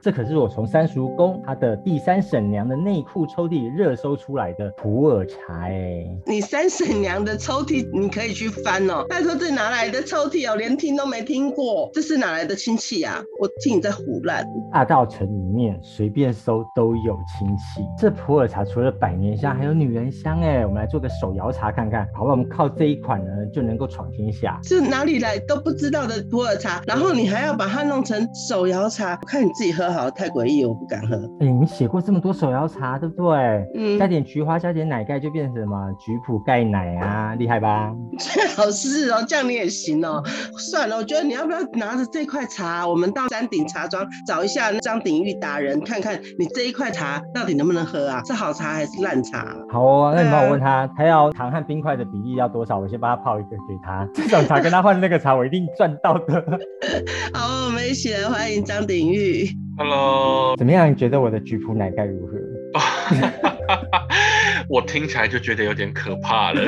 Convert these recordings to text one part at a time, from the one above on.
这可是我从三叔公他的第三婶娘的内裤抽屉热搜出来的普洱茶。哎，你三婶娘的抽屉你可以去翻哦。拜托，这哪来的抽屉哦？连听都没听过，这是哪来的亲戚啊？我听你在胡乱。大道城里面随便搜都有亲戚。这普洱茶除了百年香，还有女人香。哎，我们来做个手摇茶看看，好不好？我们靠这一款呢。就能够闯天下，是哪里来都不知道的普洱茶，然后你还要把它弄成手摇茶，我看你自己喝好，太诡异，我不敢喝。哎，你写过这么多手摇茶，对不对？嗯，加点菊花，加点奶盖，就变成什么菊普钙奶啊，厉害吧？最好是哦，这样你也行哦。算了，我觉得你要不要拿着这块茶，我们到山顶茶庄找一下张鼎玉达人，看看你这一块茶到底能不能喝啊？是好茶还是烂茶？好哦，那你帮我问他，他要糖和冰块的比例要多少？我先帮他泡。一个给他，这种茶跟他换那个茶，我一定赚到的。好，我们一起来欢迎张鼎玉。Hello，怎么样？你觉得我的菊普奶盖如何？我听起来就觉得有点可怕了。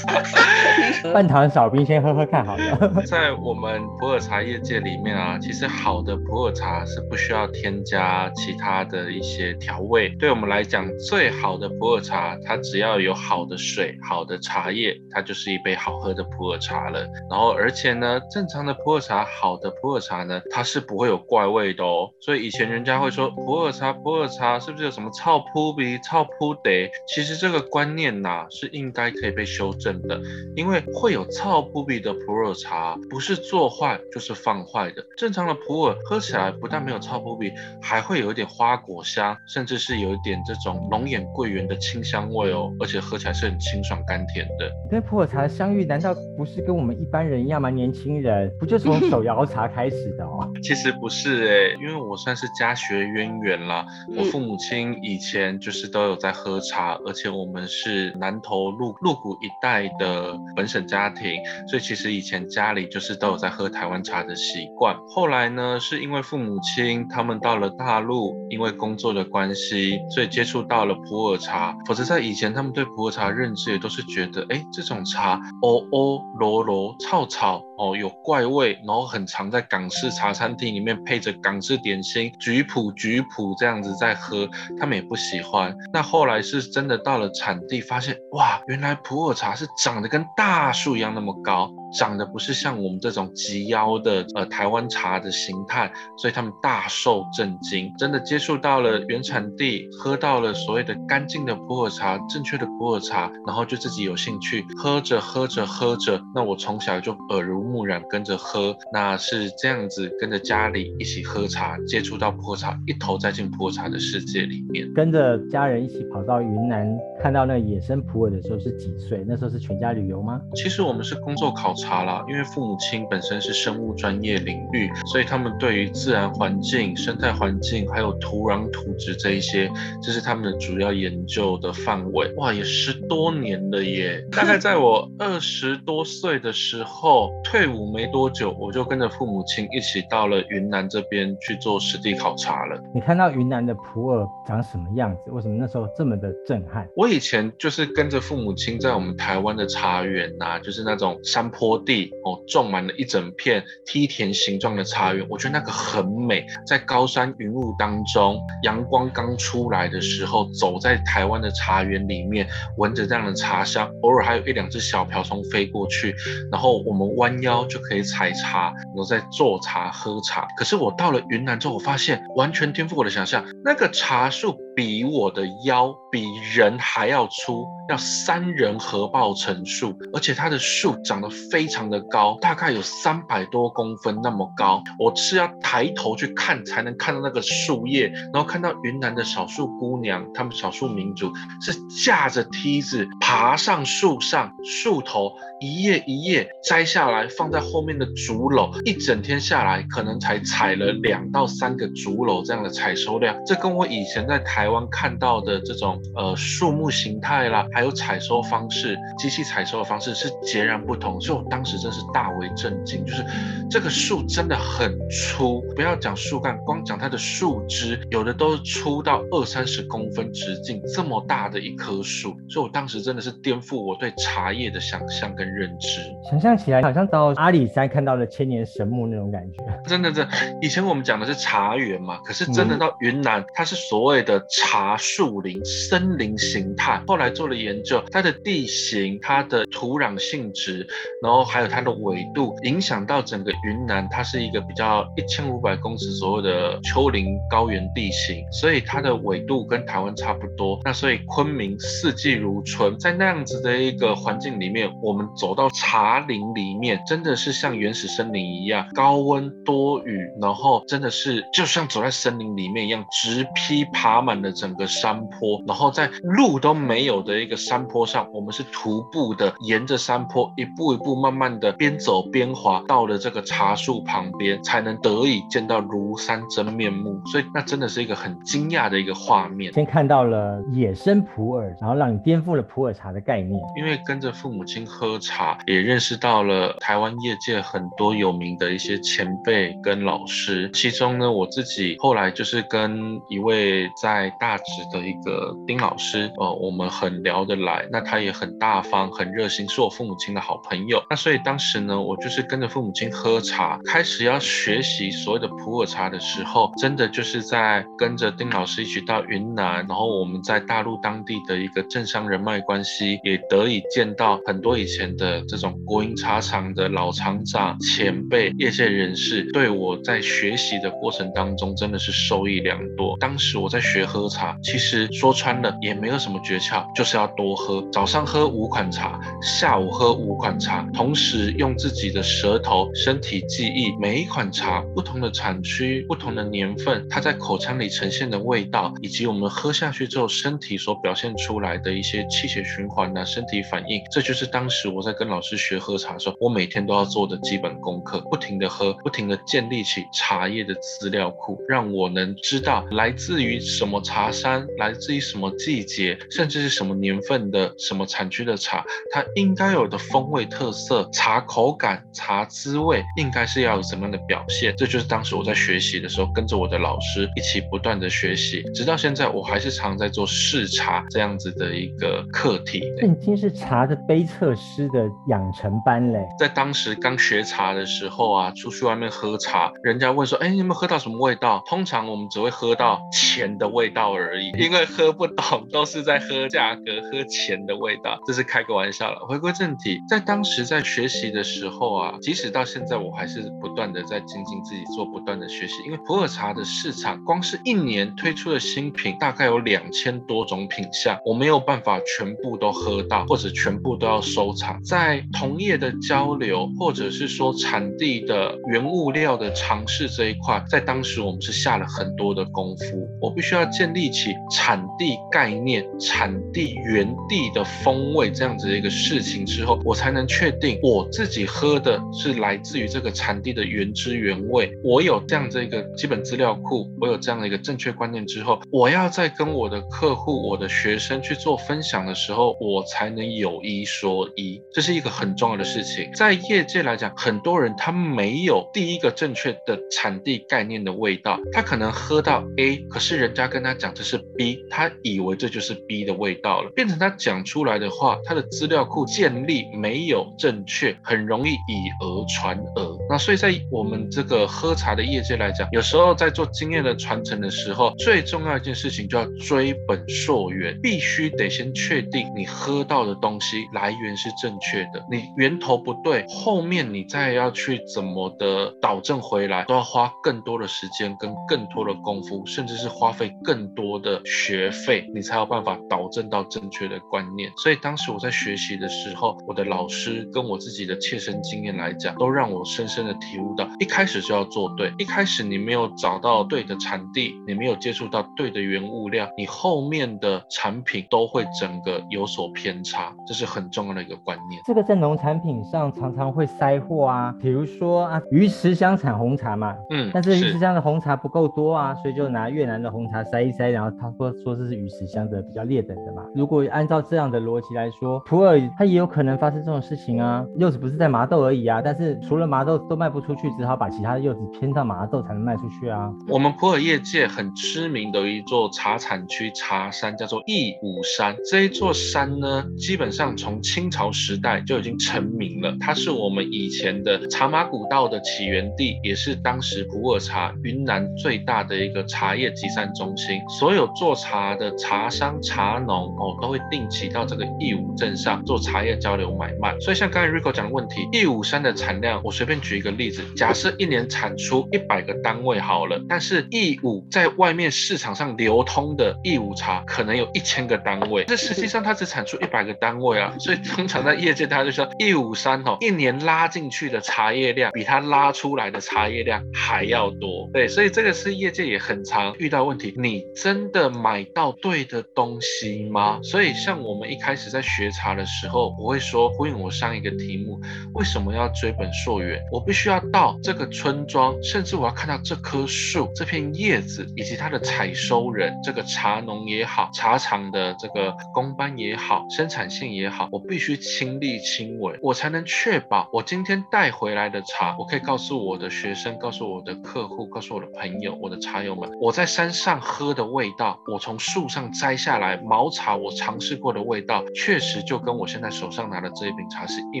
半糖少冰，先喝喝看好了。在我们普洱茶业界里面啊，其实好的普洱茶是不需要添加其他的一些调味。对我们来讲，最好的普洱茶，它只要有好的水、好的茶叶，它就是一杯好喝的普洱茶了。然后，而且呢，正常的普洱茶，好的普洱茶呢，它是不会有怪味的哦。所以以前人家会说普洱茶，普洱茶是不是有什么臭扑鼻、臭扑得？其实这个观念呐是应该可以被修正的，因为会有糙不比的普洱茶，不是做坏就是放坏的。正常的普洱喝起来不但没有糙不比，还会有一点花果香，甚至是有一点这种龙眼桂圆的清香味哦，而且喝起来是很清爽甘甜的。跟普洱茶相遇，难道不是跟我们一般人一样吗？年轻人不就从手摇茶开始的哦？其实不是哎，因为我算是家学渊源啦，我父母亲以前就是都有在喝茶。茶而且我们是南投鹿鹿谷一带的本省家庭，所以其实以前家里就是都有在喝台湾茶的习惯。后来呢，是因为父母亲他们到了大陆，因为工作的关系，所以接触到了普洱茶。否则在以前，他们对普洱茶认知也都是觉得，哎，这种茶哦哦罗罗草草哦有怪味，然后很常在港式茶餐厅里面配着港式点心橘普橘普这样子在喝，他们也不喜欢。那后来是。真的到了产地，发现哇，原来普洱茶是长得跟大树一样那么高。长得不是像我们这种及腰的呃台湾茶的形态，所以他们大受震惊，真的接触到了原产地，喝到了所谓的干净的普洱茶，正确的普洱茶，然后就自己有兴趣喝着喝着喝着，那我从小就耳濡目染跟着喝，那是这样子跟着家里一起喝茶，接触到普洱茶，一头栽进普洱茶的世界里面，跟着家人一起跑到云南看到那野生普洱的时候是几岁？那时候是全家旅游吗？其实我们是工作考。茶啦，因为父母亲本身是生物专业领域，所以他们对于自然环境、生态环境还有土壤土质这一些，这是他们的主要研究的范围。哇，也十多年了耶！大概在我二十多岁的时候退伍没多久，我就跟着父母亲一起到了云南这边去做实地考察了。你看到云南的普洱长什么样子？为什么那时候这么的震撼？我以前就是跟着父母亲在我们台湾的茶园呐，就是那种山坡。地哦，种满了一整片梯田形状的茶园，我觉得那个很美。在高山云雾当中，阳光刚出来的时候，走在台湾的茶园里面，闻着这样的茶香，偶尔还有一两只小瓢虫飞过去，然后我们弯腰就可以采茶，然后再做茶喝茶。可是我到了云南之后，我发现完全颠覆我的想象，那个茶树比我的腰比人还要粗。要三人合抱成树，而且它的树长得非常的高，大概有三百多公分那么高。我是要抬头去看才能看到那个树叶，然后看到云南的少数姑娘，她们少数民族是架着梯子爬上树上，树头一叶一叶摘下来放在后面的竹篓，一整天下来可能才采了两到三个竹篓这样的采收量。这跟我以前在台湾看到的这种呃树木形态啦。还有采收方式，机器采收的方式是截然不同，所以我当时真是大为震惊，就是这个树真的很粗，不要讲树干，光讲它的树枝，有的都是粗到二三十公分直径，这么大的一棵树，所以我当时真的是颠覆我对茶叶的想象跟认知。想象起来好像到阿里山看到了千年神木那种感觉。真的，这以前我们讲的是茶园嘛，可是真的到云南，它是所谓的茶树林、森林形态。后来做了研究，它的地形、它的土壤性质，然后还有它的纬度，影响到整个云南，它是一个比较一千五百公尺左右的丘陵高原地形，所以它的纬度跟台湾差不多。那所以昆明四季如春，在那样子的一个环境里面，我们走到茶林里面，真的是像原始森林一样，高温多雨，然后真的是就像走在森林里面一样，直劈爬满了整个山坡，然后在路都没有的一个山坡上，我们是徒步的，沿着山坡一步一步慢慢的边走边滑，到了这个茶树旁边，才能得以见到庐山真面目。所以那真的是一个很惊讶的一个画面。先看到了野生普洱，然后让你颠覆了普洱茶的概念。因为跟着父母亲喝茶，也认识到了台湾业界很多有名的一些前辈跟老师。其中呢，我自己后来就是跟一位在大直的一个丁老师，呃，我们很聊得来。那他也很大方、很热心，是我父母亲的好朋友。那所以当时呢，我就是跟着父母亲喝茶，开始要学习所谓的普洱茶的时候，真的就是在跟着丁老师一起到云南，然后我们在大陆当地的一个政商人脉关系，也得以见到很多以前的这种国营茶厂的老厂长、前辈、业界人士，对我在学习的过程当中真的是受益良多。当时我在学喝茶，其实说穿了也没有什么诀窍，就是要多喝。早上喝五款茶，下午喝五款茶，同时用自己的舌头、身体记忆每一款茶不同的产区、不同的年份，它在口腔里呈现的味道，以及我们喝下去之后身体所表现出来的一些气血循环呐、身体反应，这就是当时我在跟老师学喝茶的时候，我每天都要做的基本功课，不停的喝，不停的建立起茶叶的资料库，让我能知道来自于什么茶山，来自于什么季节，甚至是什么年份的什么产区的茶，它应该有的风味特色、茶口感、茶滋味，应该是要有什么样的表现。这就是当时我在学习的时候，跟着我的老师一起不断的学习，直到现在，我还是常在做试茶这样子的一个课题。这已经是茶的杯测师的养成班嘞。在当时刚学茶的时候啊，出去外面喝茶，人家问说：“哎，你有没有喝到什么味道？”通常我们只会喝到钱的味道而已，因为喝不懂，都是在喝价格、喝钱的味道，这是开个玩笑了。回归正题，在当时在学习的时候啊，即使到现在，我还是不断的在精进自己，做不断的学习。因为普洱茶的市场，光是一年推出的新品大概有两千多种品相，我没有办法全部都喝到，或者全部都要收藏。在同业的交流，或者是说产地的原物料的尝试这一块，在当时我们是下了很多的功夫。我必须要建立起产地概念、产地原地的风味这样子的一个事情之后，我才能确定我自己喝的是来自于这个产地的原汁原味。我有这样的一个基本资料库，我有这样的一个正确观念之后，我要在跟我的客户、我的学生去做分享的时候，我才能有一说一。这是一个很重要的事情。在业界来讲，很多人他没有第一个正确的产地概念的味道，他可能喝到 A，可是人家跟他讲这是 B，他以以为这就是 B 的味道了，变成他讲出来的话，他的资料库建立没有正确，很容易以讹传讹。那所以在我们这个喝茶的业界来讲，有时候在做经验的传承的时候，最重要一件事情就要追本溯源，必须得先确定你喝到的东西来源是正确的，你源头不对，后面你再要去怎么的导正回来，都要花更多的时间跟更多的功夫，甚至是花费更多的学费，你才有办法导正到正确的观念。所以当时我在学习的时候，我的老师跟我自己的切身经验来讲，都让我深深的体悟到，一开始就要做对，一开始你没有找到对的产地，你没有接触到对的原物料，你后面的产品都会整个有所偏差，这是很重要的一个观念。这个在农产品上常常会塞货啊，比如说啊，鱼池乡产红茶嘛，嗯，但是鱼池乡的红茶不够多啊，所以就拿越南的红茶塞一塞，然后他说说这是鱼池乡的比较劣等的嘛。如果按照这样的逻辑来说，普洱它也有可能发生这种事情啊。柚子不是在麻豆而已啊，但是除了麻豆都卖不出去，只好把其他的柚子偏到麻豆才能卖出去啊。我们普洱业界很知名的一座茶产区茶山叫做义武山，这一座山呢，基本上从清朝时代就已经成名了。它是我们以前的茶马古道的起源地，也是当时普洱茶云南最大的一个茶叶集散中心。所有做茶的茶商、茶农哦，都会定期到这个义武镇上做茶叶交流买卖。所以像刚才 Rico 讲的问题，义武山的产量，我随便举一个例子，假设一年产出一百个单位好了，但是义武在外面市场上流通的义武茶可能有一千个单位，这实际上它只产出一百个单位啊。所以通常在业界，大家就说义武山哦，一年拉进去的茶叶量比它拉出来的茶叶量还要多。对，所以这个是业界也很常遇到问题，你真的买到对的东西吗？所以像我们一开始在学茶的时候，我会说呼应我上一个题目，为什么要追本溯源？我必须要到这个村庄，甚至我要看到这棵树、这片叶子以及它的采收人，这个茶农也好，茶厂的这个工班也好，生产线也好，我必须亲力亲为，我才能确保我今天带回来的茶，我可以告诉我的学生，告诉我的客户，告诉我的朋友，我的茶友们，我在山上喝的味道，我从树上摘下来毛茶，我尝试过的味道，确实就跟我现在手上拿的这一瓶茶是一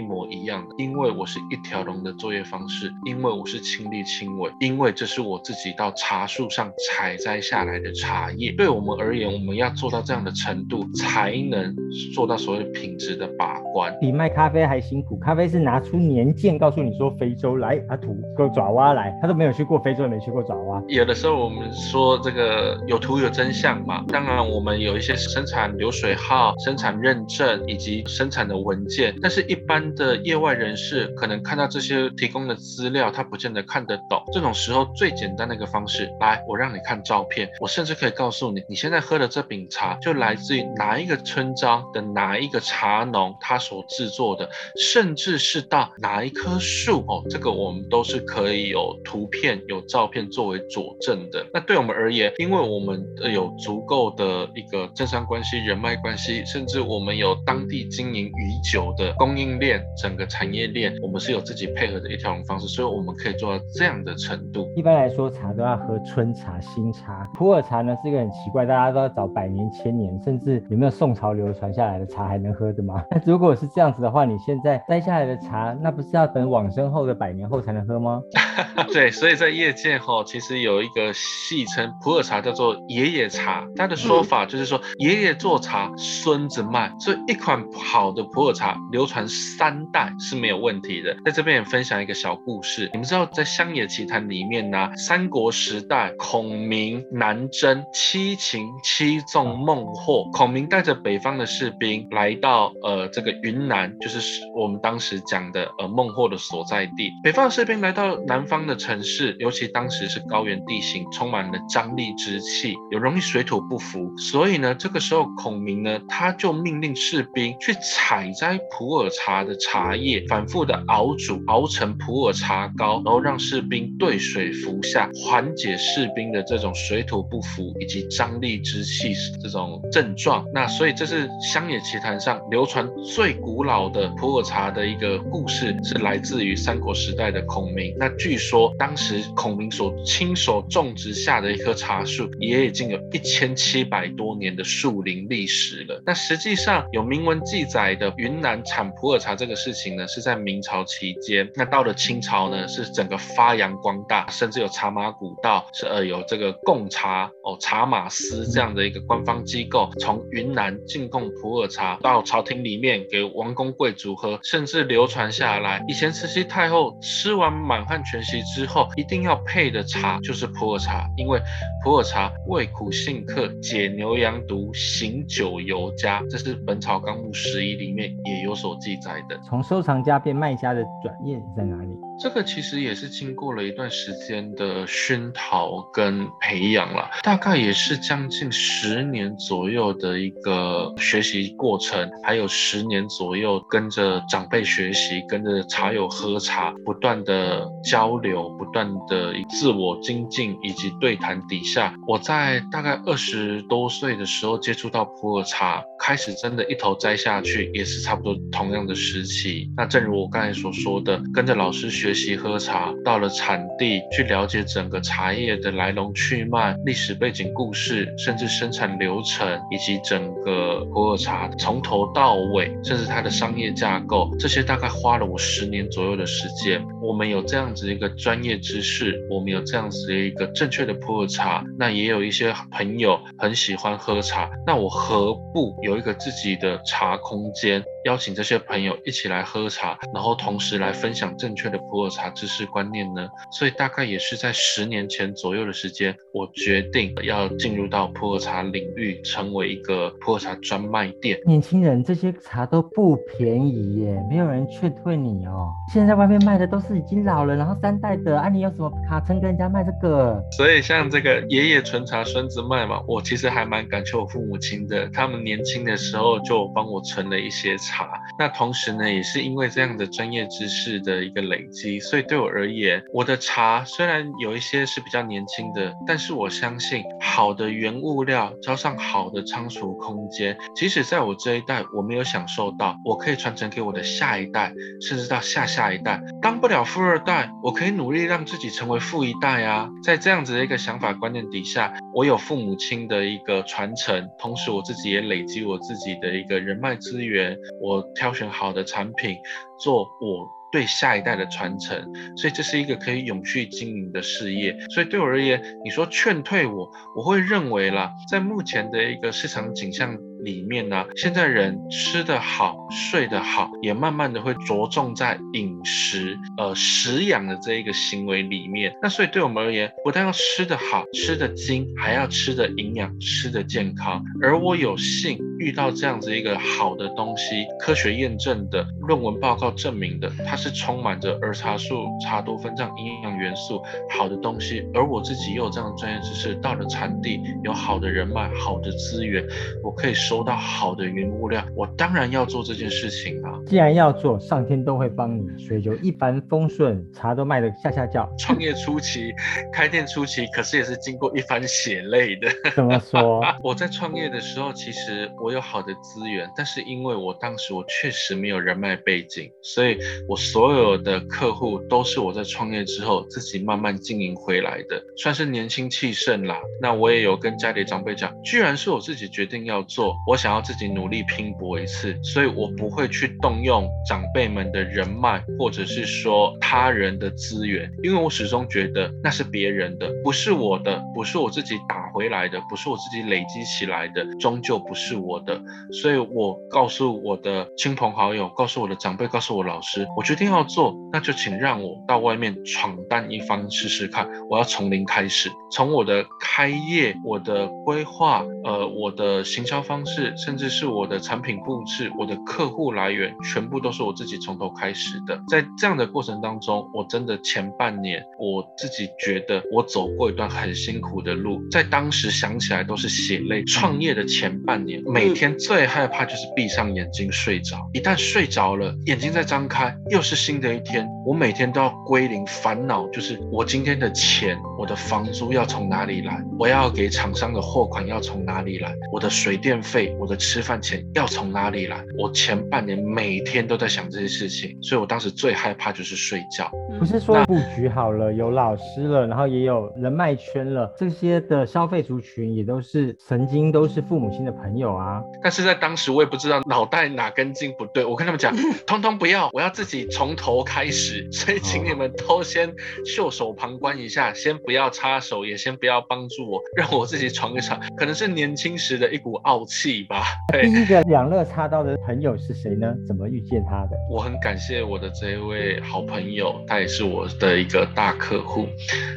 模一样的，因为我是一条龙的作业方式，因为我是亲力亲为，因为这是我自己到茶树上采摘下来的茶叶。对我们而言，我们要做到这样的程度，才能做到所谓品质的把关。比卖咖啡还辛苦，咖啡是拿出年鉴告诉你说非洲来阿土个爪哇来，他都没有去过非洲，也没去过爪哇。有的时候我们说这个有图有真相嘛，当然我们有一些生产流水号、生产认证以及生产的文件，但是一般的业外人士可能看到这些提供的资料，他不见得看得懂。这种时候最简单的一个方式，来我让你看照片，我甚至可以告诉你，你现在喝的这饼茶就来自于哪一个村庄的哪一个茶农他所制作的，甚至是到哪一棵树哦，这个我们都是可以有图片、有照片作为佐证的。那对我们而言，因为我们有足够的一个政商关系、人脉关系，甚至我们有当地经营已久的供应链、整个产业链，我们是有自己配合的一条龙方式，所以我们可以做到这样的程度。一般来说，茶都要喝春茶、新茶。普洱茶呢是一个很奇怪，大家都要找百年、千年，甚至有没有宋朝流传下来的茶还能喝的吗？那如果是这样子的话，你现在摘下来的茶，那不是要等往生后的百年后才能喝吗？对，所以在业界哈，其实有一个戏称普洱茶叫做爷爷茶，它的说法就是说爷爷做茶，孙子卖，所以一款好的普洱茶流传三代是没有问题的。在这边也分享一个小故事，你们知道在《乡野奇谈》里面呢，三国时代孔明南征，七擒七纵孟获，孔明带着北方的士兵来到呃这个云南，就是我们当时讲的呃孟获的所在地。北方的士兵来到南方的城市，尤其当时是高原地形，充满了张力之气，有容易水土不服，所以呢，这个时候孔明呢，他就命令士兵去采摘普洱茶的茶叶，反复的熬煮，熬成普洱茶膏，然后让士兵兑水服下，缓解士兵的这种水土不服以及张力之气这种症状。那所以这是乡野奇谈上流传最古老的普洱茶的一个故事，是来自于三国时代的孔明。那据说当时孔明所亲手种植下的一棵茶树，也已经有一千七百百多年的树林历史了。那实际上有明文记载的云南产普洱茶这个事情呢，是在明朝期间。那到了清朝呢，是整个发扬光大，甚至有茶马古道，是呃有这个贡茶哦茶马司这样的一个官方机构，从云南进贡普洱茶到朝廷里面给王公贵族喝，甚至流传下来。以前慈禧太后吃完满汉全席之后，一定要配的茶就是普洱茶，因为普洱茶味苦性克，解牛羊毒，醒酒尤佳。这是《本草纲目拾遗》里面也有所记载的。从收藏家变卖家的转业在哪里？这个其实也是经过了一段时间的熏陶跟培养了，大概也是将近十年左右的一个学习过程，还有十年左右跟着长辈学习，跟着茶友喝茶，不断的交流，不断的自我精进以及对谈底下，我在大概二十多岁的时候接触到普洱茶，开始真的一头栽下去，也是差不多同样的时期。那正如我刚才所说的，跟着老师学。学习喝茶，到了产地去了解整个茶叶的来龙去脉、历史背景故事，甚至生产流程，以及整个普洱茶从头到尾，甚至它的商业架构，这些大概花了我十年左右的时间。我们有这样子一个专业知识，我们有这样子的一个正确的普洱茶，那也有一些朋友很喜欢喝茶，那我何不有一个自己的茶空间？邀请这些朋友一起来喝茶，然后同时来分享正确的普洱茶知识观念呢。所以大概也是在十年前左右的时间，我决定要进入到普洱茶领域，成为一个普洱茶专卖店。年轻人，这些茶都不便宜耶，没有人劝退你哦。现在外面卖的都是已经老了，然后三代的，啊，你有什么卡称跟人家卖这个？所以像这个爷爷存茶，孙子卖嘛，我其实还蛮感谢我父母亲的，他们年轻的时候就帮我存了一些茶。那同时呢，也是因为这样的专业知识的一个累积，所以对我而言，我的茶虽然有一些是比较年轻的，但是我相信好的原物料，加上好的仓储空间，即使在我这一代我没有享受到，我可以传承给我的下一代，甚至到下下一代。当不了富二代，我可以努力让自己成为富一代啊！在这样子的一个想法观念底下，我有父母亲的一个传承，同时我自己也累积我自己的一个人脉资源，我。挑选好的产品，做我对下一代的传承，所以这是一个可以永续经营的事业。所以对我而言，你说劝退我，我会认为啦，在目前的一个市场景象。里面呢，现在人吃得好，睡得好，也慢慢的会着重在饮食，呃，食养的这一个行为里面。那所以对我们而言，不但要吃得好，吃得精，还要吃得营养，吃得健康。而我有幸遇到这样子一个好的东西，科学验证的论文报告证明的，它是充满着儿茶素、茶多酚这样营养元素好的东西。而我自己又有这样的专业知识，到了产地有好的人脉、好的资源，我可以收。到好的原物料，我当然要做这件事情啊！既然要做，上天都会帮你，所以就一帆风顺，茶都卖得下下叫。创业初期，开店初期，可是也是经过一番血泪的。怎么说？我在创业的时候，其实我有好的资源，但是因为我当时我确实没有人脉背景，所以我所有的客户都是我在创业之后自己慢慢经营回来的，算是年轻气盛啦。那我也有跟家里长辈讲，居然是我自己决定要做。我想要自己努力拼搏一次，所以我不会去动用长辈们的人脉，或者是说他人的资源，因为我始终觉得那是别人的，不是我的，不是我自己打回来的，不是我自己累积起来的，终究不是我的。所以我告诉我的亲朋好友，告诉我的长辈，告诉我老师，我决定要做，那就请让我到外面闯荡一番试试看。我要从零开始，从我的开业、我的规划、呃，我的行销方式。甚至是我的产品布置，我的客户来源，全部都是我自己从头开始的。在这样的过程当中，我真的前半年，我自己觉得我走过一段很辛苦的路，在当时想起来都是血泪。创业的前半年，每天最害怕就是闭上眼睛睡着，一旦睡着了，眼睛再张开，又是新的一天。我每天都要归零，烦恼就是我今天的钱，我的房租要从哪里来？我要给厂商的货款要从哪里来？我的水电费。我的吃饭钱要从哪里来？我前半年每天都在想这些事情，所以我当时最害怕就是睡觉。不是说布局好了，有老师了，然后也有人脉圈了，这些的消费族群也都是曾经都是父母亲的朋友啊。但是在当时我也不知道脑袋哪根筋不对，我跟他们讲，通通不要，我要自己从头开始。所以请你们都先袖手旁观一下，先不要插手，也先不要帮助我，让我自己闯一闯。可能是年轻时的一股傲气。吧。第一个两肋插刀的朋友是谁呢？怎么遇见他的？我很感谢我的这一位好朋友，他也是我的一个大客户。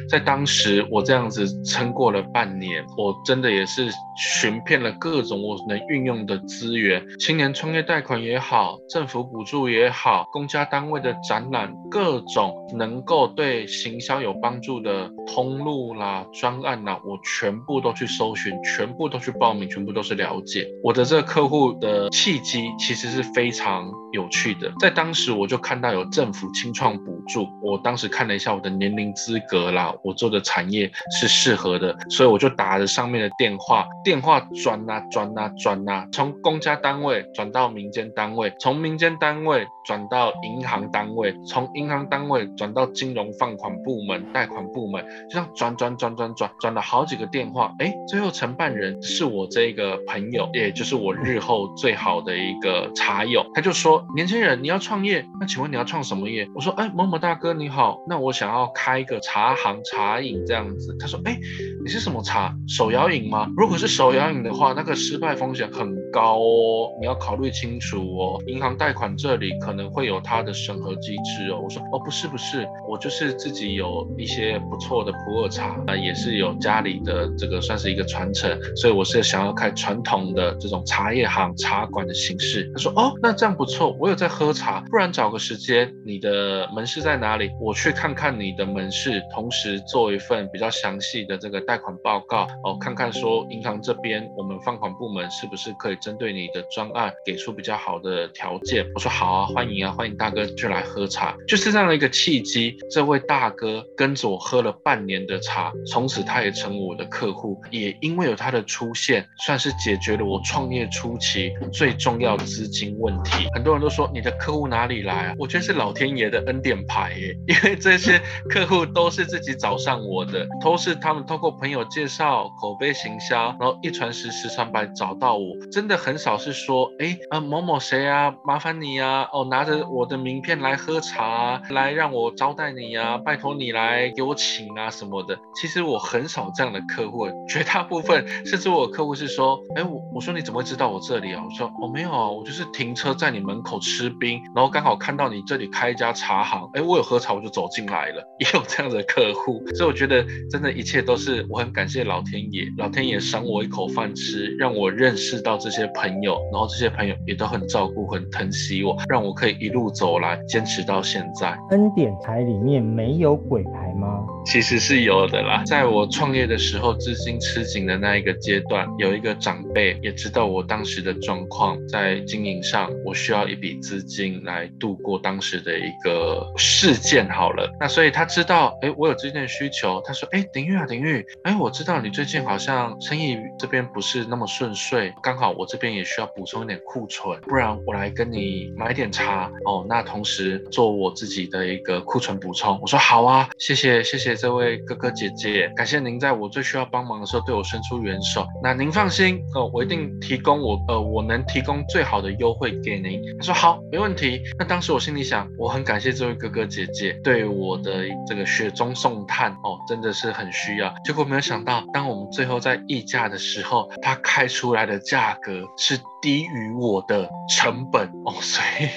在当时我这样子撑过了半年。年，我真的也是寻遍了各种我能运用的资源，青年创业贷款也好，政府补助也好，公家单位的展览，各种能够对行销有帮助的通路啦、专案啦，我全部都去搜寻，全部都去报名，全部都是了解。我的这个客户的契机其实是非常有趣的，在当时我就看到有政府清创补助，我当时看了一下我的年龄资格啦，我做的产业是适合的，所以我就打了上面的电话，电话转啊转啊转啊，从公家单位转到民间单位，从民间单位转到银行单位，从银行单位转到金融放款部门、贷款部门，就这样转转转转转转了好几个电话，哎，最后承办人是我这个朋友，也就是我日后最好的一个茶友，他就说：年轻人你要创业，那请问你要创什么业？我说：哎，某某大哥你好，那我想要开一个茶行茶饮这样子。他说：哎，你是什么茶？手摇饮吗？如果是手摇饮的话，那个失败风险很高哦，你要考虑清楚哦。银行贷款这里可能会有它的审核机制哦。我说：哦，不是不是，我就是自己有一些不错的普洱茶，啊，也是有家里的这个算是一个传承，所以我是想要开传统的这种茶叶行茶馆的形式。他说：哦，那这样不错，我有在喝茶，不然找个时间，你的门市在哪里？我去看看你的门市，同时做一份比较详细的这个贷款报告哦，看看说银行这边我们放款部门是不是可以针对你的专案给出比较好的条件。我说好啊，欢迎啊，欢迎大哥就来喝茶，就是这样的一个契机。这位大哥跟着我喝了半年的茶，从此他也成为我的客户，也因为有他的出现，算是解决了我创业初期最重要资金问题。很多人都说你的客户哪里来啊？我觉得是老天爷的恩典牌耶，因为这些客户都是自己找上我的，都是他们通过朋友介绍、口碑行销，然后一传十，十传百找到我。真的很少是说，哎啊某某谁啊，麻烦你啊，哦拿着我的名片来喝茶，来让我招待你啊，拜托你来给我请啊什么的。其实我很少这样的客户，绝大部分甚至我客户是说，哎我我说你怎么会知道我这里啊？我说哦没有啊，我就是停车在你门口吃冰，然后刚好看到你这里开一家茶行，哎我有喝茶我就走进来了，也有这样的客户。所以我觉得真的一切都是我很感谢老天爷，老天爷赏我一口饭吃，让我认识到这些朋友，然后这些朋友也都很照顾、很疼惜我，让我可以一路走来，坚持到现在。恩典牌里面没有鬼牌吗？其实是有的啦，在我创业的时候，资金吃紧的那一个阶段，有一个长辈也知道我当时的状况，在经营上我需要一笔资金来度过当时的一个事件。好了，那所以他知道，哎，我有这件需求，他说，哎，鼎玉啊，鼎玉，哎，我知道你最近好像生意这边不是那么顺遂，刚好我这边也需要补充一点库存，不然我来跟你买点茶哦，那同时做我自己的一个库存补充。我说好啊，谢谢谢谢这位哥哥姐姐，感谢您在我最需要帮忙的时候对我伸出援手。那您放心哦，我一定提供我呃我能提供最好的优惠给您。他说好，没问题。那当时我心里想，我很感谢这位哥哥姐姐对我的这个雪中送炭哦，真的是很需要。结果没有想到，当我们最后在议价的时候，他开出来的价格是低于我的成本哦，所以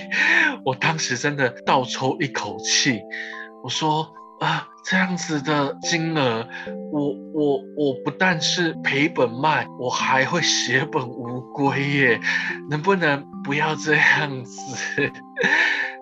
我当时真的倒抽一口气，我说啊，这样子的金额，我我我不但是赔本卖，我还会血本无归耶，能不能不要这样子？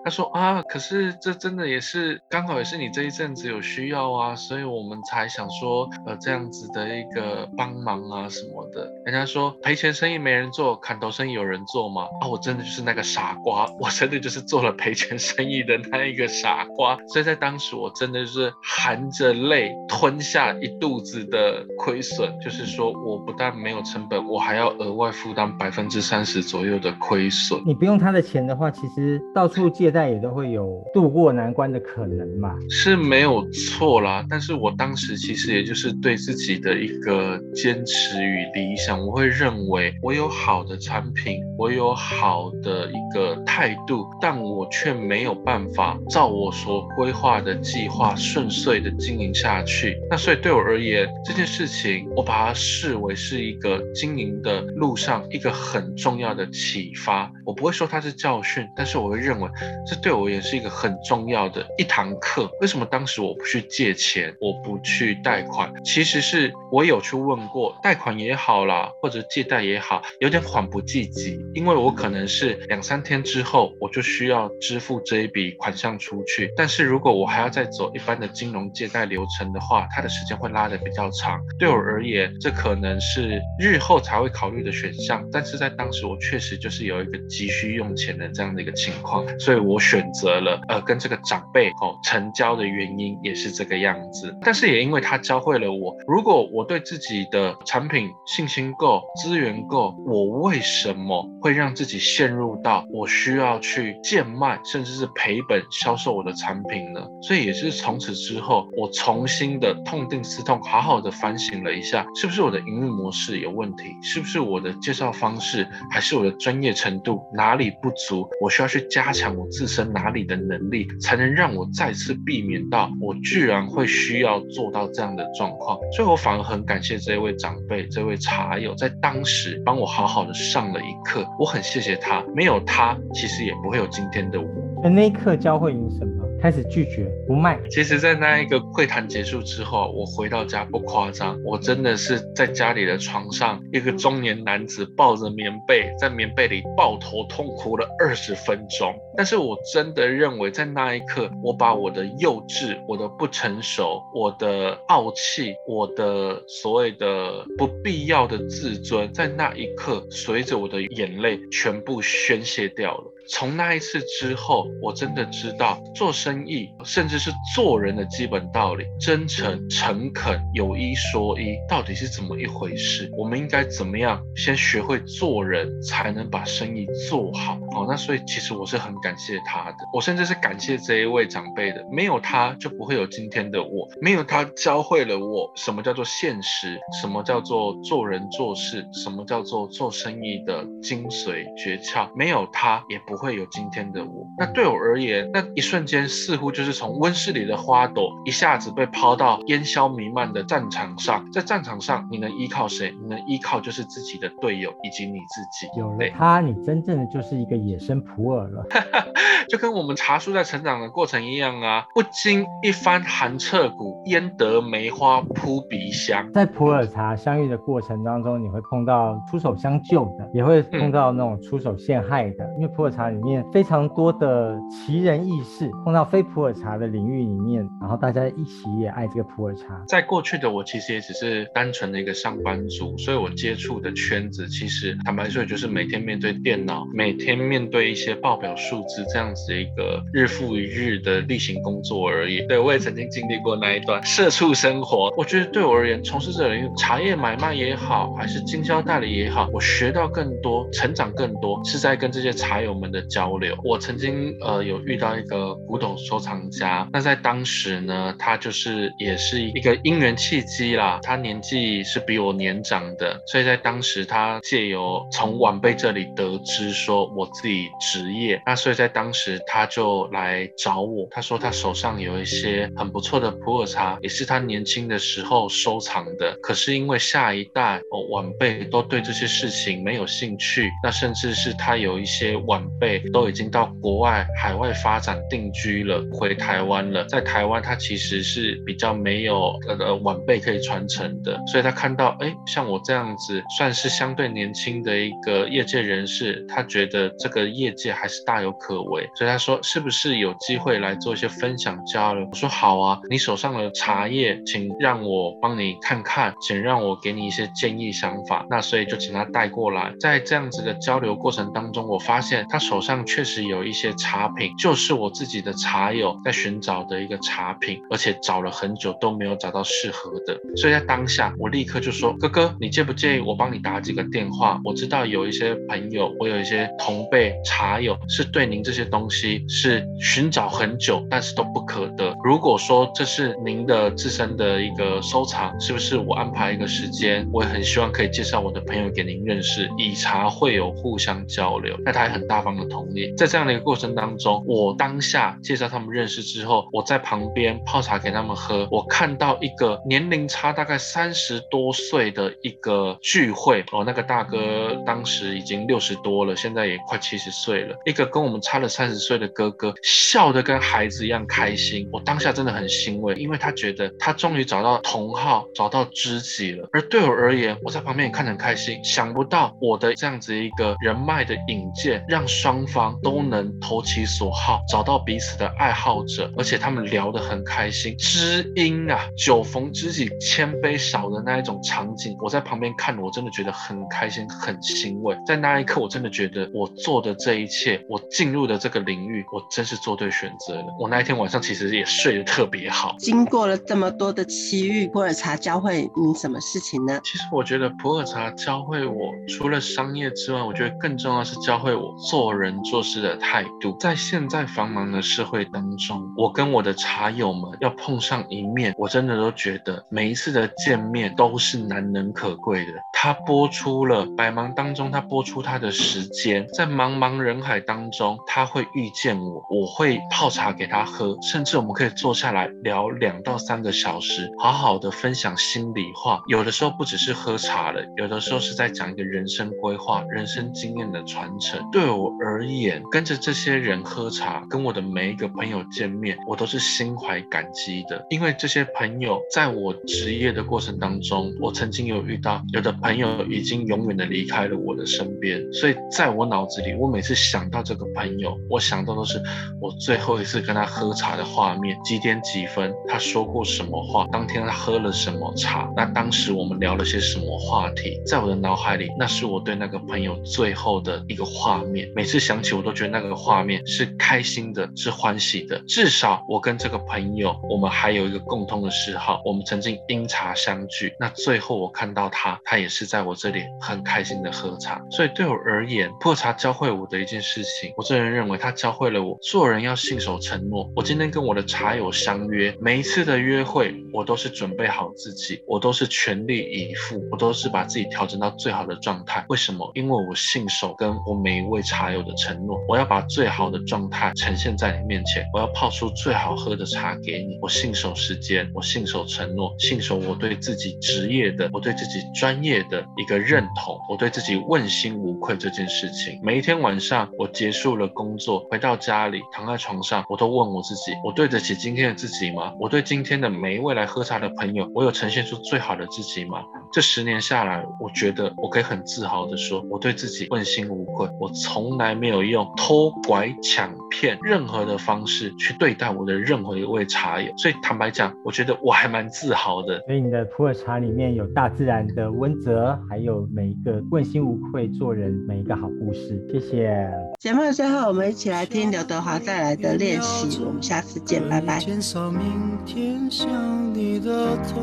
他说啊，可是这真的也是刚好也是你这一阵子有需要啊，所以我们才想说，呃，这样子的一个帮忙啊什么的。人家说赔钱生意没人做，砍头生意有人做吗？啊，我真的就是那个傻瓜，我真的就是做了赔钱生意的那一个傻瓜。所以在当时，我真的是含着泪吞下一肚子的亏损，就是说我不但没有成本，我还要额外负担百分之三十左右的亏损。你不用他的钱的话，其实到处借在也都会有渡过难关的可能嘛。是没有错啦，但是我当时其实也就是对自己的一个坚持与理想，我会认为我有好的产品，我有好的一个态度，但我却没有办法照我所规划的计划顺遂的经营下去。那所以对我而言，这件事情我把它视为是一个经营的路上一个很重要的启发。我不会说它是教训，但是我会认为这对我而言是一个很重要的一堂课。为什么当时我不去借钱，我不去贷款？其实是我有去问过，贷款也好啦，或者借贷也好，有点缓不济急，因为我可能是两三天之后我就需要支付这一笔款项出去。但是如果我还要再走一般的金融借贷流程的话，它的时间会拉得比较长。对我而言，这可能是日后才会考虑的选项。但是在当时，我确实就是有一个急需用钱的这样的一个情况，所以我我选择了呃跟这个长辈哦成交的原因也是这个样子。但是也因为他教会了我，如果我对自己的产品信心够、资源够，我为什么会让自己陷入到我需要去贱卖，甚至是赔本销售我的产品呢？所以也是从此之后，我重新的痛定思痛，好好的反省了一下，是不是我的营运模式有问题？是不是我的介绍方式，还是我的专业程度哪里不足？我需要去加强我自自身哪里的能力，才能让我再次避免到我居然会需要做到这样的状况？所以我反而很感谢这位长辈，这位茶友，在当时帮我好好的上了一课，我很谢谢他，没有他，其实也不会有今天的我。那那一刻教会你什么？开始拒绝不卖。其实，在那一个会谈结束之后，我回到家不夸张，我真的是在家里的床上，一个中年男子抱着棉被，在棉被里抱头痛哭了二十分钟。但是我真的认为，在那一刻，我把我的幼稚、我的不成熟、我的傲气、我的所谓的不必要的自尊，在那一刻，随着我的眼泪全部宣泄掉了。从那一次之后，我真的知道做生意，甚至是做人的基本道理：真诚、诚恳、有一说一，到底是怎么一回事？我们应该怎么样先学会做人，才能把生意做好？哦，那所以其实我是很感谢他的，我甚至是感谢这一位长辈的。没有他，就不会有今天的我；没有他，教会了我什么叫做现实，什么叫做做人做事，什么叫做做生意的精髓诀窍。没有他，也不。不会有今天的我。那对我而言，那一瞬间似乎就是从温室里的花朵，一下子被抛到烟硝弥漫的战场上。在战场上，你能依靠谁？你能依靠就是自己的队友以及你自己。有了他，你真正的就是一个野生普洱了。就跟我们茶树在成长的过程一样啊，不经一番寒彻骨，焉得梅花扑鼻香？在普洱茶相遇的过程当中，你会碰到出手相救的，也会碰到那种出手陷害的，因为普洱茶。里面非常多的奇人异事，碰到非普洱茶的领域里面，然后大家一起也爱这个普洱茶。在过去的我其实也只是单纯的一个上班族，所以我接触的圈子其实坦白说，就是每天面对电脑，每天面对一些报表数字这样子一个日复一日的例行工作而已。对我也曾经经历过那一段社畜生活。我觉得对我而言，从事这领域茶叶买卖也好，还是经销代理也好，我学到更多，成长更多，是在跟这些茶友们。的交流，我曾经呃有遇到一个古董收藏家，那在当时呢，他就是也是一个因缘契机啦，他年纪是比我年长的，所以在当时他借由从晚辈这里得知说我自己职业，那所以在当时他就来找我，他说他手上有一些很不错的普洱茶，也是他年轻的时候收藏的，可是因为下一代哦晚辈都对这些事情没有兴趣，那甚至是他有一些晚。辈都已经到国外海外发展定居了，回台湾了。在台湾，他其实是比较没有呃晚辈可以传承的，所以他看到哎，像我这样子算是相对年轻的一个业界人士，他觉得这个业界还是大有可为，所以他说是不是有机会来做一些分享交流？我说好啊，你手上的茶叶，请让我帮你看看，请让我给你一些建议想法。那所以就请他带过来，在这样子的交流过程当中，我发现他。手上确实有一些茶品，就是我自己的茶友在寻找的一个茶品，而且找了很久都没有找到适合的，所以在当下我立刻就说：“哥哥，你介不介意我帮你打几个电话？我知道有一些朋友，我有一些同辈茶友是对您这些东西是寻找很久，但是都不可得。如果说这是您的自身的一个收藏，是不是我安排一个时间？我也很希望可以介绍我的朋友给您认识，以茶会友互相交流。那他也很大方。同意。在这样的一个过程当中，我当下介绍他们认识之后，我在旁边泡茶给他们喝。我看到一个年龄差大概三十多岁的一个聚会哦，那个大哥当时已经六十多了，现在也快七十岁了。一个跟我们差了三十岁的哥哥，笑得跟孩子一样开心。我当下真的很欣慰，因为他觉得他终于找到同好，找到知己了。而对我而言，我在旁边也看得很开心。想不到我的这样子一个人脉的引荐，让双方都能投其所好，找到彼此的爱好者，而且他们聊得很开心。知音啊，酒逢知己千杯少的那一种场景，我在旁边看，我真的觉得很开心，很欣慰。在那一刻，我真的觉得我做的这一切，我进入的这个领域，我真是做对选择了。我那一天晚上其实也睡得特别好。经过了这么多的奇遇，普洱茶教会你什么事情呢？其实我觉得普洱茶教会我，除了商业之外，我觉得更重要是教会我做人人做事的态度。在现在繁忙的社会当中，我跟我的茶友们要碰上一面，我真的都觉得每一次的见面都是难能可贵的。他播出了百忙当中，他播出他的时间，在茫茫人海当中，他会遇见我，我会泡茶给他喝，甚至我们可以坐下来聊两到三个小时，好好的分享心里话。有的时候不只是喝茶了，有的时候是在讲一个人生规划、人生经验的传承。对我而而言，跟着这些人喝茶，跟我的每一个朋友见面，我都是心怀感激的，因为这些朋友在我职业的过程当中，我曾经有遇到有的朋。友已经永远的离开了我的身边，所以在我脑子里，我每次想到这个朋友，我想到都是我最后一次跟他喝茶的画面，几点几分，他说过什么话，当天他喝了什么茶，那当时我们聊了些什么话题，在我的脑海里，那是我对那个朋友最后的一个画面。每是想起，我都觉得那个画面是开心的，是欢喜的。至少我跟这个朋友，我们还有一个共通的嗜好，我们曾经因茶相聚。那最后我看到他，他也是。在我这里很开心的喝茶，所以对我而言，破茶教会我的一件事情，我个人认为他教会了我做人要信守承诺。我今天跟我的茶友相约，每一次的约会，我都是准备好自己，我都是全力以赴，我都是把自己调整到最好的状态。为什么？因为我信守跟我每一位茶友的承诺，我要把最好的状态呈现在你面前，我要泡出最好喝的茶给你。我信守时间，我信守承诺，信守我对自己职业的，我对自己专业。的一个认同，我对自己问心无愧这件事情。每一天晚上，我结束了工作，回到家里，躺在床上，我都问我自己：我对得起今天的自己吗？我对今天的每一位来喝茶的朋友，我有呈现出最好的自己吗？这十年下来，我觉得我可以很自豪的说，我对自己问心无愧。我从来没有用偷拐抢骗任何的方式去对待我的任何一位茶友。所以坦白讲，我觉得我还蛮自豪的。所以你的普洱茶里面有大自然的温泽。还有每一个问心无愧做人，每一个好故事，谢谢。节目的最后，我们一起来听刘德华带来的练习。我们下次见，拜拜。减少明天想你的痛，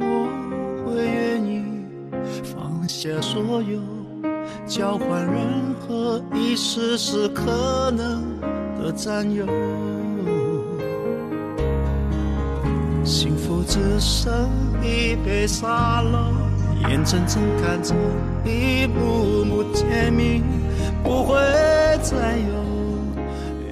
我会愿意放下所有，交换任何一丝丝可能的占有。幸福只剩一杯沙漏。眼睁睁看着一幕幕甜蜜不会再有。